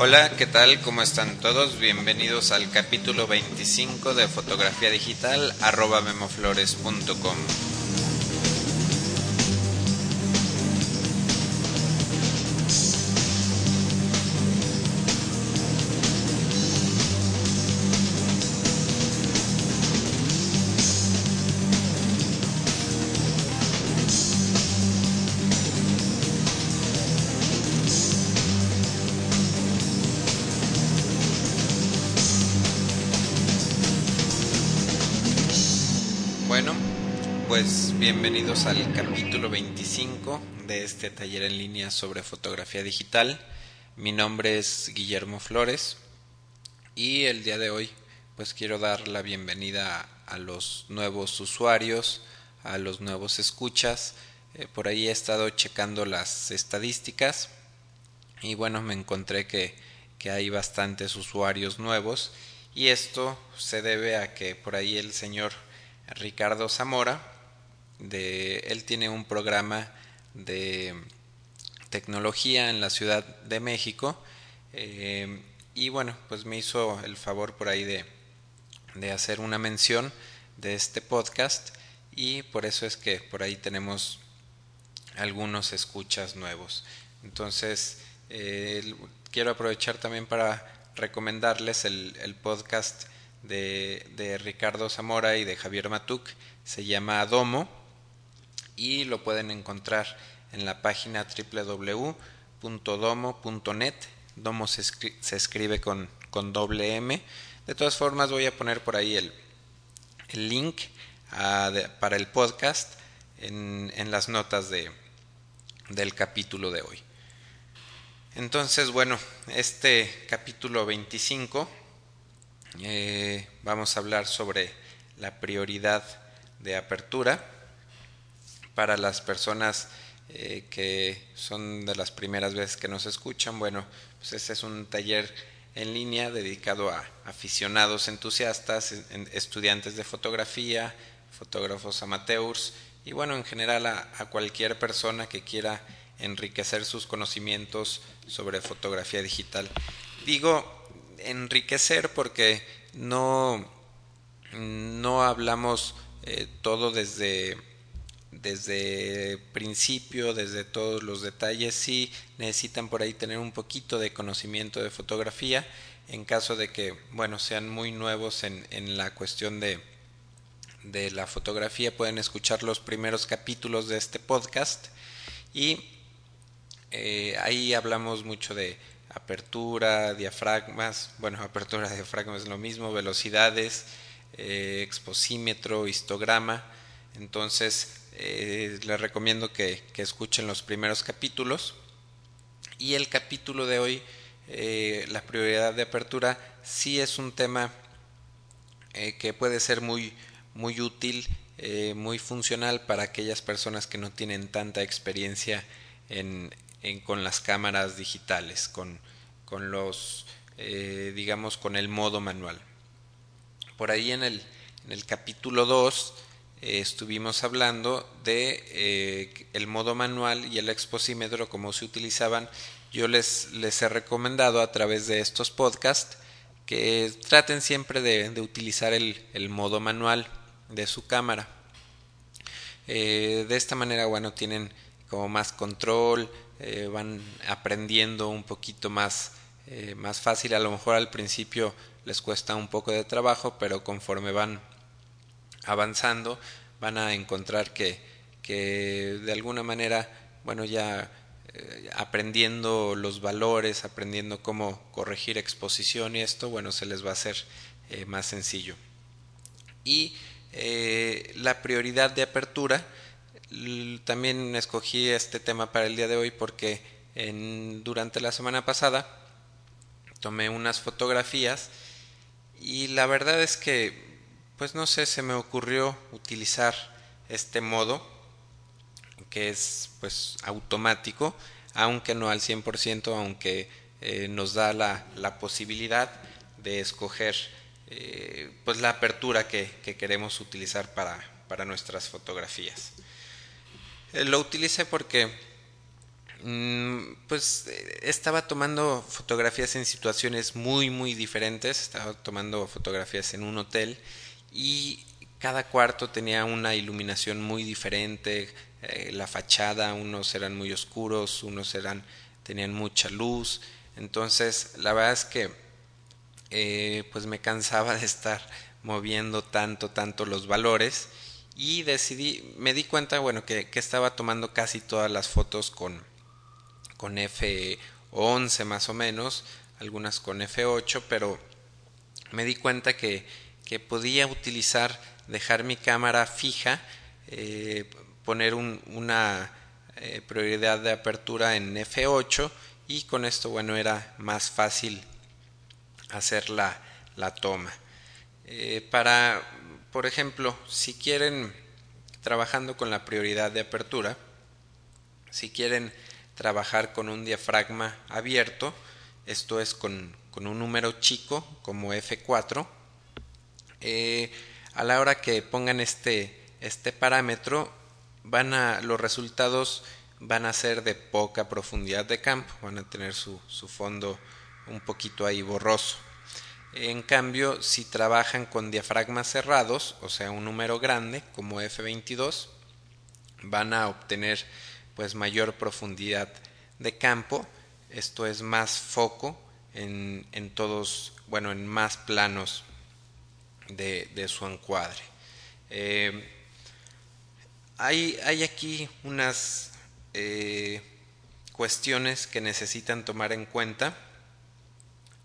Hola, ¿qué tal? ¿Cómo están todos? Bienvenidos al capítulo 25 de fotografía digital arroba memoflores.com. Bueno, pues bienvenidos al capítulo 25 de este taller en línea sobre fotografía digital. Mi nombre es Guillermo Flores y el día de hoy pues quiero dar la bienvenida a los nuevos usuarios, a los nuevos escuchas. Eh, por ahí he estado checando las estadísticas y bueno, me encontré que, que hay bastantes usuarios nuevos y esto se debe a que por ahí el señor Ricardo Zamora. De, él tiene un programa de tecnología en la Ciudad de México. Eh, y bueno, pues me hizo el favor por ahí de, de hacer una mención de este podcast y por eso es que por ahí tenemos algunos escuchas nuevos. Entonces, eh, quiero aprovechar también para recomendarles el, el podcast de, Ricardo Zamora y de Javier Matuk, se llama Domo y lo pueden encontrar en la página www.domo.net. Domo se, escri se escribe con, con, doble M. De todas formas voy a poner por ahí el, el link a, de, para el podcast en, en las notas de, del capítulo de hoy. Entonces, bueno, este capítulo 25 eh, vamos a hablar sobre la prioridad de apertura para las personas eh, que son de las primeras veces que nos escuchan. Bueno, pues este es un taller en línea dedicado a aficionados entusiastas, estudiantes de fotografía, fotógrafos amateurs y bueno, en general a, a cualquier persona que quiera enriquecer sus conocimientos sobre fotografía digital. Digo, enriquecer porque no, no hablamos eh, todo desde, desde principio, desde todos los detalles, sí necesitan por ahí tener un poquito de conocimiento de fotografía en caso de que, bueno, sean muy nuevos en, en la cuestión de, de la fotografía, pueden escuchar los primeros capítulos de este podcast y eh, ahí hablamos mucho de apertura, diafragmas, bueno, apertura, diafragmas es lo mismo, velocidades, eh, exposímetro, histograma. Entonces, eh, les recomiendo que, que, escuchen los primeros capítulos. Y el capítulo de hoy, eh, la prioridad de apertura, sí es un tema que puede ser muy, muy útil, muy funcional para aquellas personas que no tienen tanta experiencia en, con las cámaras digitales, con, con los, eh, digamos, con el modo manual. Por ahí en el, en el capítulo 2 eh, estuvimos hablando de eh, el modo manual y el exposímetro, cómo se utilizaban. Yo les, les he recomendado a través de estos podcasts que traten siempre de, de utilizar el, el, modo manual de su cámara. de esta manera, bueno, tienen como más control, eh, van aprendiendo un poquito más, eh, más fácil. A lo mejor al principio les cuesta un poco de trabajo, pero conforme van avanzando van a encontrar que, que de alguna manera, bueno, ya eh, aprendiendo los valores, aprendiendo cómo corregir exposición y esto, bueno, se les va a hacer más sencillo. Y la prioridad de apertura, también escogí este tema para el día de hoy porque en, durante la semana pasada tomé unas fotografías y la verdad es que pues no sé se me ocurrió utilizar este modo que es pues automático aunque no al 100% aunque eh, nos da la, posibilidad de escoger eh, pues la apertura que, que queremos utilizar para, para nuestras fotografías. Eh, lo utilicé porque Mm, pues estaba tomando fotografías en situaciones muy muy diferentes, estaba tomando fotografías en un hotel y cada cuarto tenía una iluminación muy diferente, eh, la fachada, unos eran muy oscuros, unos eran tenían mucha luz, entonces la verdad es que eh, pues me cansaba de estar moviendo tanto tanto los valores y decidí me di cuenta bueno que, que estaba tomando casi todas las fotos con con F11 más o menos, algunas con F8, pero me di cuenta que, que podía utilizar, dejar mi cámara fija, eh, poner una eh, prioridad de apertura en F8 y con esto, bueno, era más fácil hacer la, la toma. Eh, para, por ejemplo, si quieren, trabajando con la prioridad de apertura, si quieren trabajar con un diafragma abierto, esto es con, un número chico como F4. Eh, a la hora que pongan este, este parámetro, van a, los resultados van a ser de poca profundidad de campo, van a tener su, su fondo un poquito ahí borroso. En cambio, si trabajan con diafragmas cerrados, o sea, un número grande como F22, van a obtener pues mayor profundidad de campo, esto es más foco en, en todos, bueno, en más planos de, de su encuadre. Eh, hay, hay, aquí unas eh, cuestiones que necesitan tomar en cuenta.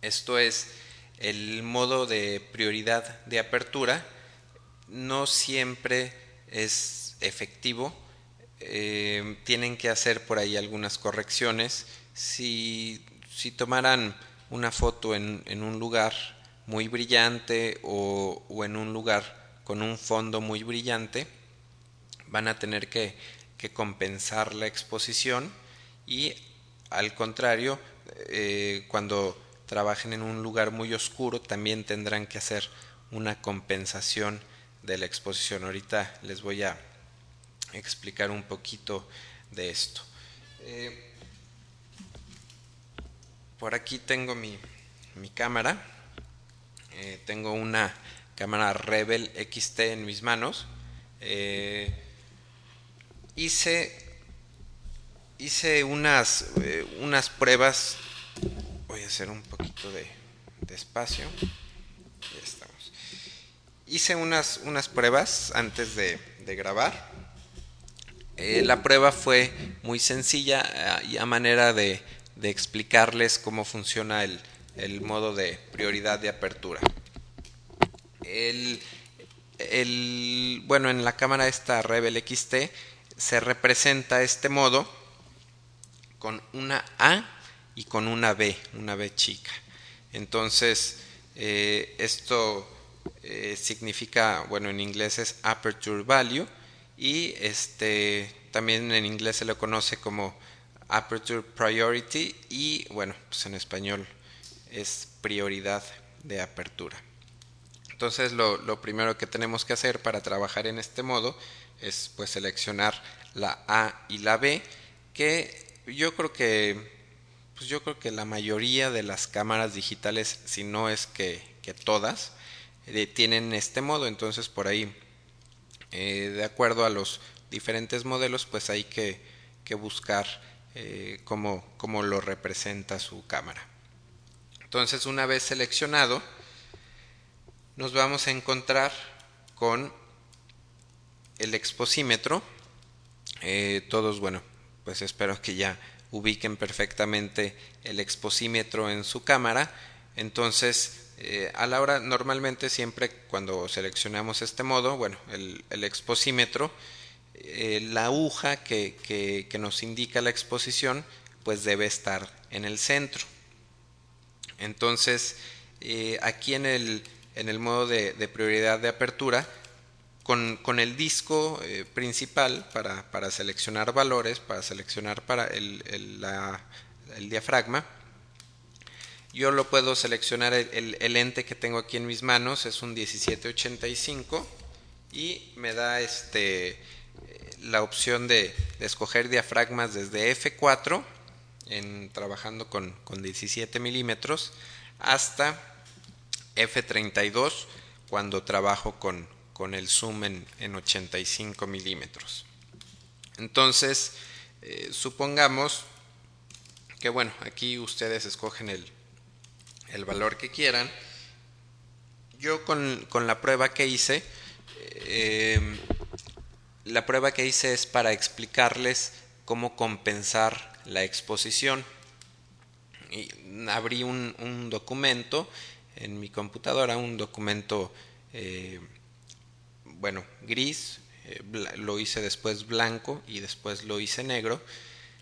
Esto es el modo de prioridad de apertura. No siempre es efectivo eh, tienen que hacer por ahí algunas correcciones. Si, si tomaran una foto en, en, un lugar muy brillante o, o, en un lugar con un fondo muy brillante, van a tener que, que compensar la exposición y al contrario, eh, cuando trabajen en un lugar muy oscuro, también tendrán que hacer una compensación de la exposición. Ahorita les voy a explicar un poquito de esto. Eh, por aquí tengo mi, mi cámara. Eh, tengo una cámara Rebel XT en mis manos. Eh, hice hice unas, unas pruebas. Voy a hacer un poquito de, de espacio. Ya estamos. Hice unas, unas pruebas antes de, de grabar eh, la prueba fue muy sencilla eh, y a manera de, explicarles cómo funciona el, modo de prioridad de apertura. El, bueno, en la cámara esta Rebel XT se representa este modo con una A y con una B, una B chica. Entonces, eh, esto significa, bueno, en inglés es Aperture Value y este también en inglés se lo conoce como Aperture Priority y bueno, pues en español es prioridad de apertura. Entonces lo, lo, primero que tenemos que hacer para trabajar en este modo es pues seleccionar la A y la B que yo creo que pues yo creo que la mayoría de las cámaras digitales si no es que, todas eh, tienen este modo entonces por ahí eh, de acuerdo a los diferentes modelos, pues hay que, buscar eh, cómo, lo representa su cámara. Entonces, una vez seleccionado, nos vamos a encontrar con el exposímetro. Todos, bueno, pues espero que ya ubiquen perfectamente el exposímetro en su cámara. Entonces, eh, a la hora, normalmente siempre cuando seleccionamos este modo, bueno, el, exposímetro, eh, la aguja que, que, nos indica la exposición, pues debe estar en el centro. Entonces, eh, aquí en el, en el modo de, prioridad de apertura, con, con el disco principal para, para, seleccionar valores, para seleccionar para el, el diafragma, yo lo puedo seleccionar el, el, lente que tengo aquí en mis manos, es un 1785 y me da este la opción de, escoger diafragmas desde F4, en, trabajando con, con 17 milímetros, hasta F32 cuando trabajo con, con el zoom en, en 85 milímetros. Entonces, eh, supongamos que bueno, aquí ustedes escogen el, el valor que quieran. Yo con, con la prueba que hice, eh, la prueba que hice es para explicarles cómo compensar la exposición. Abrí un, un documento en mi computadora, un documento, eh, bueno, gris, eh, lo hice después blanco y después lo hice negro.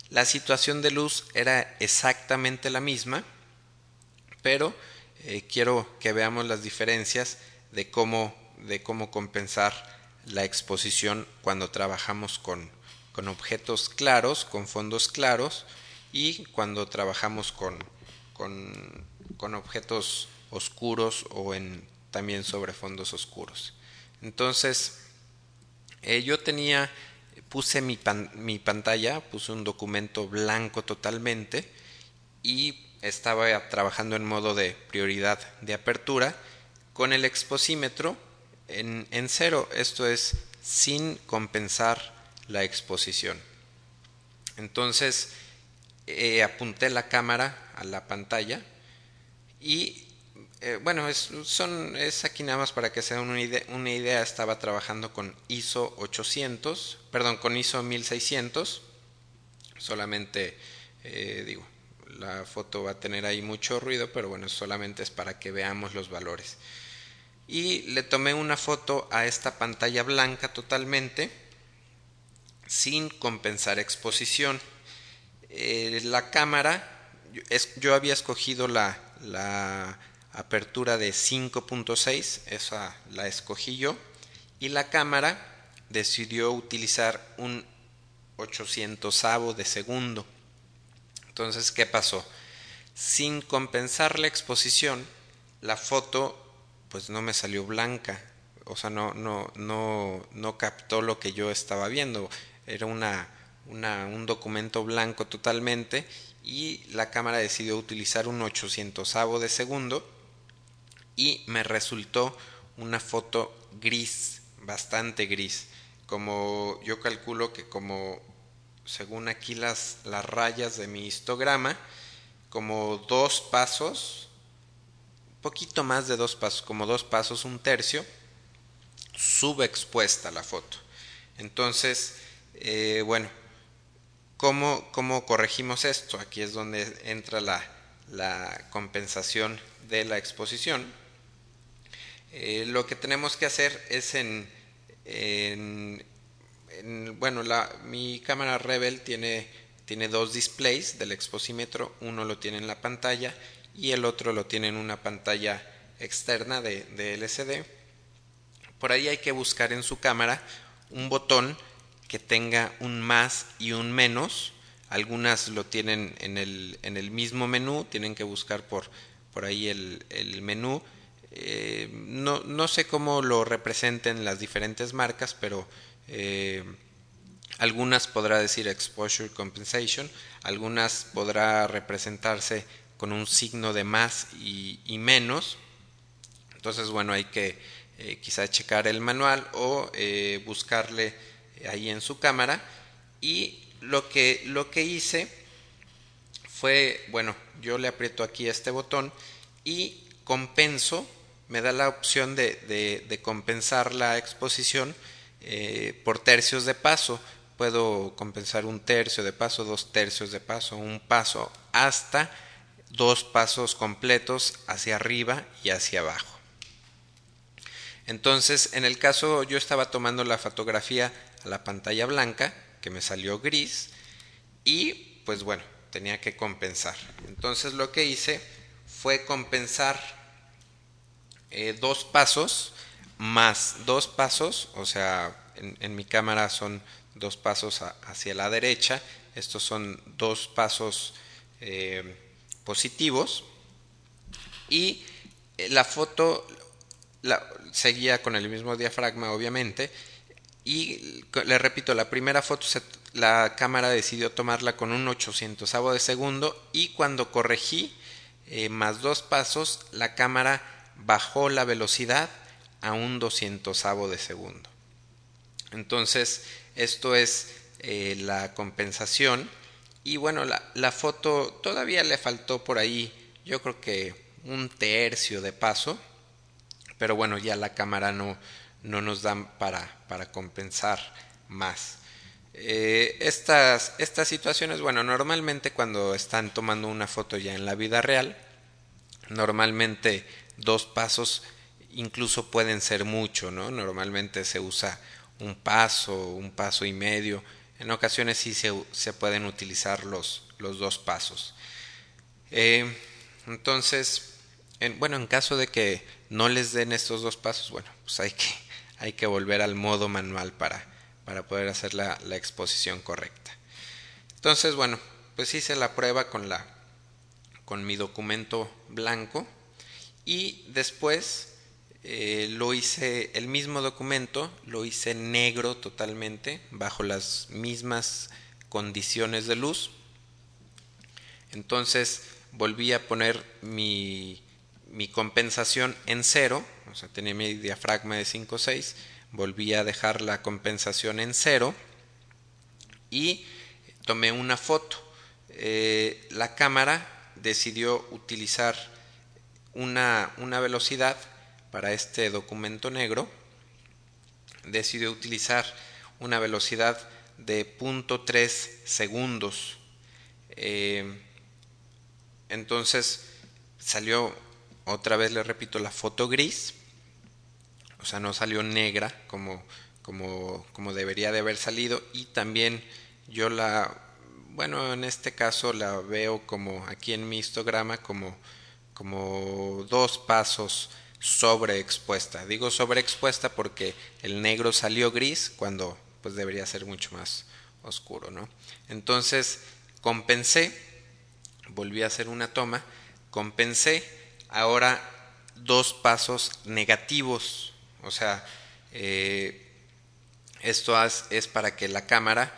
La situación de luz era exactamente la misma, pero eh, quiero que veamos las diferencias de cómo, de cómo compensar la exposición cuando trabajamos con, con objetos claros, con fondos claros, y cuando trabajamos con, con, con objetos oscuros o en también sobre fondos oscuros. Entonces, eh, yo tenía, puse mi, pantalla, puse un documento blanco totalmente y estaba trabajando en modo de prioridad de apertura con el exposímetro en, en cero, esto es sin compensar la exposición. Entonces eh, apunté la cámara a la pantalla y eh, bueno, es, son, es aquí nada más para que se den una idea, una idea, estaba trabajando con ISO 800, perdón, con ISO 1600, solamente eh, digo, la foto va a tener ahí mucho ruido, pero bueno, solamente es para que veamos los valores. Y le tomé una foto a esta pantalla blanca totalmente, sin compensar exposición. Eh, la cámara, es, yo había escogido la, la apertura de 5.6, esa la escogí yo, y la cámara decidió utilizar un 800 de segundo. Entonces, ¿qué pasó? Sin compensar la exposición, la foto pues no me salió blanca, o sea, no, no, no, no captó lo que yo estaba viendo. Era una, una, un documento blanco totalmente y la cámara decidió utilizar un 800 de segundo y me resultó una foto gris, bastante gris. Como yo calculo que como según aquí las, las rayas de mi histograma, como dos pasos, poquito más de dos pasos, como dos pasos, un tercio, subexpuesta la foto. Entonces, eh, bueno, ¿cómo, ¿cómo, corregimos esto? Aquí es donde entra la, la compensación de la exposición. Eh, lo que tenemos que hacer es en, en, bueno, la, mi cámara Rebel tiene, tiene dos displays del exposímetro, uno lo tiene en la pantalla y el otro lo tiene en una pantalla externa de, de LCD. Por ahí hay que buscar en su cámara un botón que tenga un más y un menos. Algunas lo tienen en el, en el mismo menú, tienen que buscar por, por ahí el, el menú eh, no, no, sé cómo lo representen las diferentes marcas, pero eh, algunas podrá decir exposure compensation, algunas podrá representarse con un signo de más y, menos. Entonces, bueno, hay que eh, quizá checar el manual o buscarle ahí en su cámara. Y lo que, lo que hice fue, bueno, yo le aprieto aquí este botón y compenso me da la opción de, compensar la exposición eh, por tercios de paso. Puedo compensar un tercio de paso, dos tercios de paso, un paso, hasta dos pasos completos hacia arriba y hacia abajo. Entonces, en el caso yo estaba tomando la fotografía a la pantalla blanca, que me salió gris, y pues bueno, tenía que compensar. Entonces lo que hice fue compensar eh, dos pasos más dos pasos, o sea, en, mi cámara son dos pasos hacia la derecha, estos son dos pasos eh, positivos. Y la foto la, seguía con el mismo diafragma obviamente. Y le repito, la primera foto la cámara decidió tomarla con un 800 de segundo. Y cuando corregí eh, más dos pasos, la cámara bajó la velocidad a un 200 de segundo. Entonces, esto es eh, la compensación. Y bueno, la, la, foto todavía le faltó por ahí, yo creo que un tercio de paso. Pero bueno, ya la cámara no, no nos dan para, para compensar más. Eh, estas, estas situaciones, bueno, normalmente cuando están tomando una foto ya en la vida real, normalmente dos pasos incluso pueden ser mucho, ¿no? Normalmente se usa un paso, un paso y medio. En ocasiones sí se, se pueden utilizar los, los dos pasos. Eh, entonces, en, bueno, en caso de que no les den estos dos pasos, bueno, pues hay que, hay que volver al modo manual para, para poder hacer la, la, exposición correcta. Entonces, bueno, pues hice la prueba con, la, con mi documento blanco y después eh, lo hice, el mismo documento, lo hice negro totalmente, bajo las mismas condiciones de luz. Entonces volví a poner mi, mi compensación en cero, o sea, tenía mi diafragma de 5.6, volví a dejar la compensación en cero y tomé una foto. Eh, la cámara decidió utilizar una, una velocidad para este documento negro, decidió utilizar una velocidad de 0.3 segundos. Eh, entonces salió otra vez le repito la foto gris o sea no salió negra como como como debería de haber salido y también yo la bueno en este caso la veo como aquí en mi histograma como como dos pasos sobreexpuesta digo sobreexpuesta porque el negro salió gris cuando pues debería ser mucho más oscuro no entonces compensé volví a hacer una toma compensé ahora dos pasos negativos. O sea, eh, esto es para que la cámara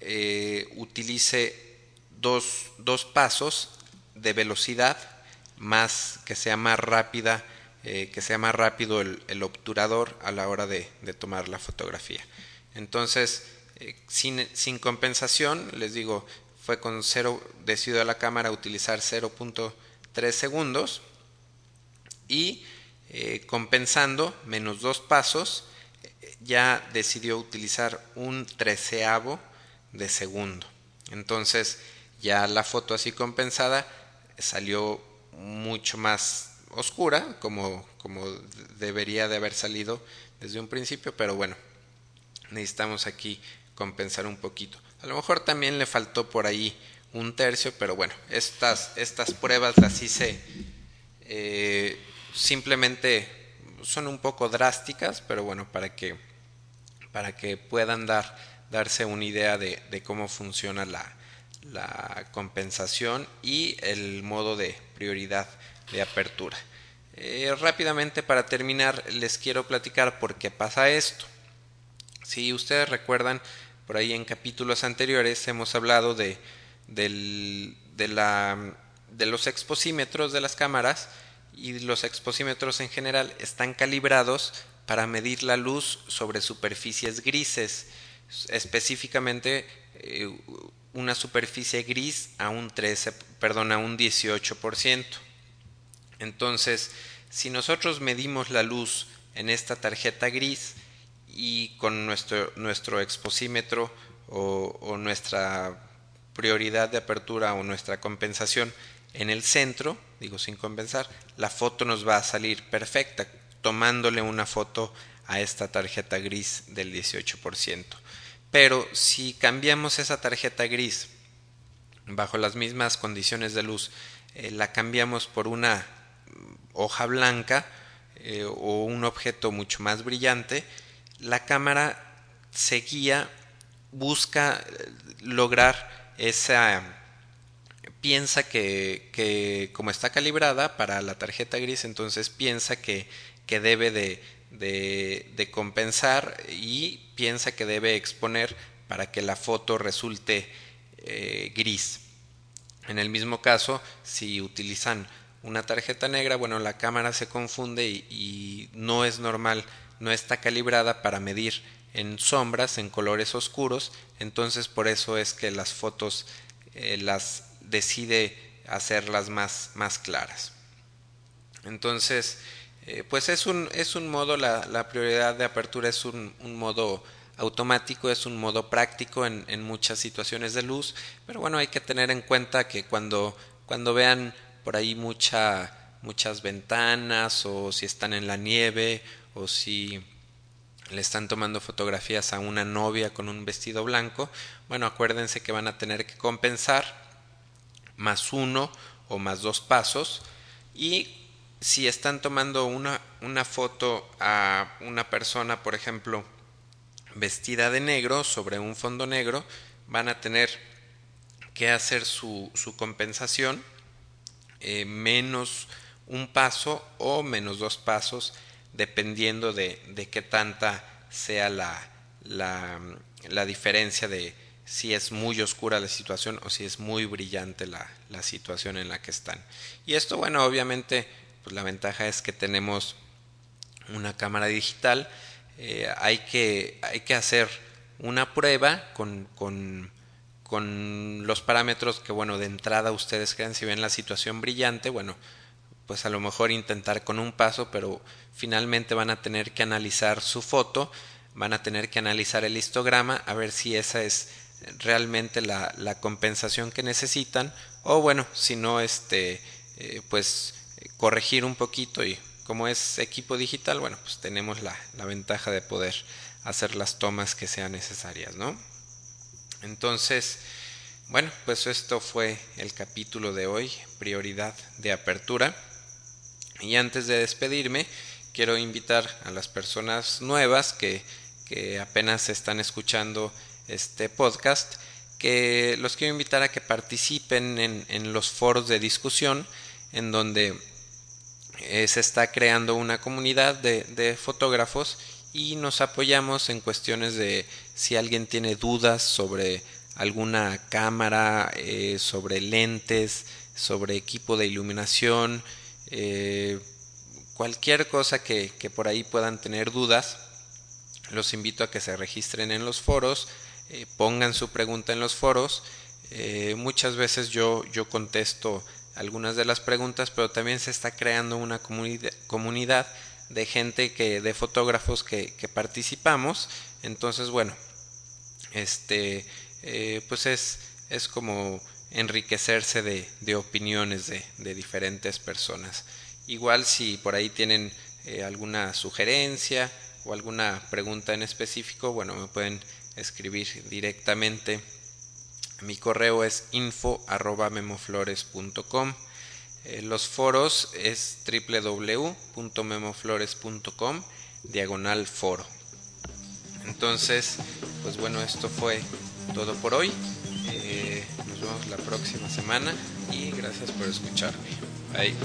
eh, utilice dos, dos, pasos de velocidad más que sea más rápida, eh, que sea más rápido el, obturador a la hora de, tomar la fotografía. Entonces, sin, sin, compensación, les digo, fue con cero, decidió la cámara utilizar 0.3 segundos y eh, compensando menos dos pasos ya decidió utilizar un treceavo de segundo. Entonces ya la foto así compensada salió mucho más oscura como, como debería de haber salido desde un principio, pero bueno, necesitamos aquí compensar un poquito. A lo mejor también le faltó por ahí un tercio, pero bueno, estas, estas pruebas las hice eh, simplemente son un poco drásticas, pero bueno, para que, para que puedan dar, darse una idea de, de cómo funciona la, la, compensación y el modo de prioridad de apertura. Eh, rápidamente para terminar les quiero platicar por qué pasa esto. Si ustedes recuerdan, por ahí en capítulos anteriores hemos hablado de, del, de, la, de los exposímetros de las cámaras y los exposímetros en general están calibrados para medir la luz sobre superficies grises, específicamente eh, una superficie gris a un 13, perdón, a un 18%. Entonces, si nosotros medimos la luz en esta tarjeta gris y con nuestro, nuestro exposímetro o, o nuestra prioridad de apertura o nuestra compensación en el centro, digo sin compensar, la foto nos va a salir perfecta tomándole una foto a esta tarjeta gris del 18%. Pero si cambiamos esa tarjeta gris bajo las mismas condiciones de luz, eh, la cambiamos por una hoja blanca eh, o un objeto mucho más brillante, la cámara seguía, busca eh, lograr esa piensa que, que, como está calibrada para la tarjeta gris, entonces piensa que, que debe de, de, compensar y piensa que debe exponer para que la foto resulte eh, gris. En el mismo caso, si utilizan una tarjeta negra, bueno, la cámara se confunde y, no es normal, no está calibrada para medir en sombras, en colores oscuros, entonces por eso es que las fotos eh, las decide hacerlas más, más claras. Entonces, eh, pues es un, es un modo, la, la prioridad de apertura es un, un, modo automático, es un modo práctico en, en, muchas situaciones de luz, pero bueno, hay que tener en cuenta que cuando, cuando vean por ahí mucha, muchas ventanas o si están en la nieve o si le están tomando fotografías a una novia con un vestido blanco, bueno, acuérdense que van a tener que compensar más uno o más dos pasos y si están tomando una, una foto a una persona, por ejemplo, vestida de negro sobre un fondo negro, van a tener que hacer su, su compensación eh, menos un paso o menos dos pasos dependiendo de, de qué tanta sea la, la, la, diferencia de si es muy oscura la situación o si es muy brillante la, la situación en la que están. Y esto, bueno, obviamente, pues la ventaja es que tenemos una cámara digital. Eh, hay, que, hay que hacer una prueba con, con, con los parámetros que, bueno, de entrada ustedes crean, si ven la situación brillante, bueno, pues a lo mejor intentar con un paso, pero finalmente van a tener que analizar su foto, van a tener que analizar el histograma, a ver si esa es realmente la, la compensación que necesitan, o bueno, si no, este, eh, pues corregir un poquito y como es equipo digital, bueno, pues tenemos la, la ventaja de poder hacer las tomas que sean necesarias, ¿no? Entonces, bueno, pues esto fue el capítulo de hoy, prioridad de apertura. Y antes de despedirme, quiero invitar a las personas nuevas que, que apenas están escuchando este podcast, que los quiero invitar a que participen en, en los foros de discusión en donde eh, se está creando una comunidad de, fotógrafos y nos apoyamos en cuestiones de si alguien tiene dudas sobre alguna cámara, eh, sobre lentes, sobre equipo de iluminación, eh, cualquier cosa que, que, por ahí puedan tener dudas, los invito a que se registren en los foros, pongan su pregunta en los foros. Muchas veces yo, yo contesto algunas de las preguntas, pero también se está creando una comunidad, de gente que, de fotógrafos que, que participamos. Entonces, bueno, este, eh, pues es, es como enriquecerse de, de opiniones de, de, diferentes personas. Igual si por ahí tienen eh, alguna sugerencia o alguna pregunta en específico, bueno, me pueden escribir directamente. Mi correo es info arroba memoflores.com. Eh, los foros es www.memoflores.com diagonal foro. Entonces, pues bueno, esto fue todo por hoy. Eh, nos vemos la próxima semana y gracias por escucharme. Bye.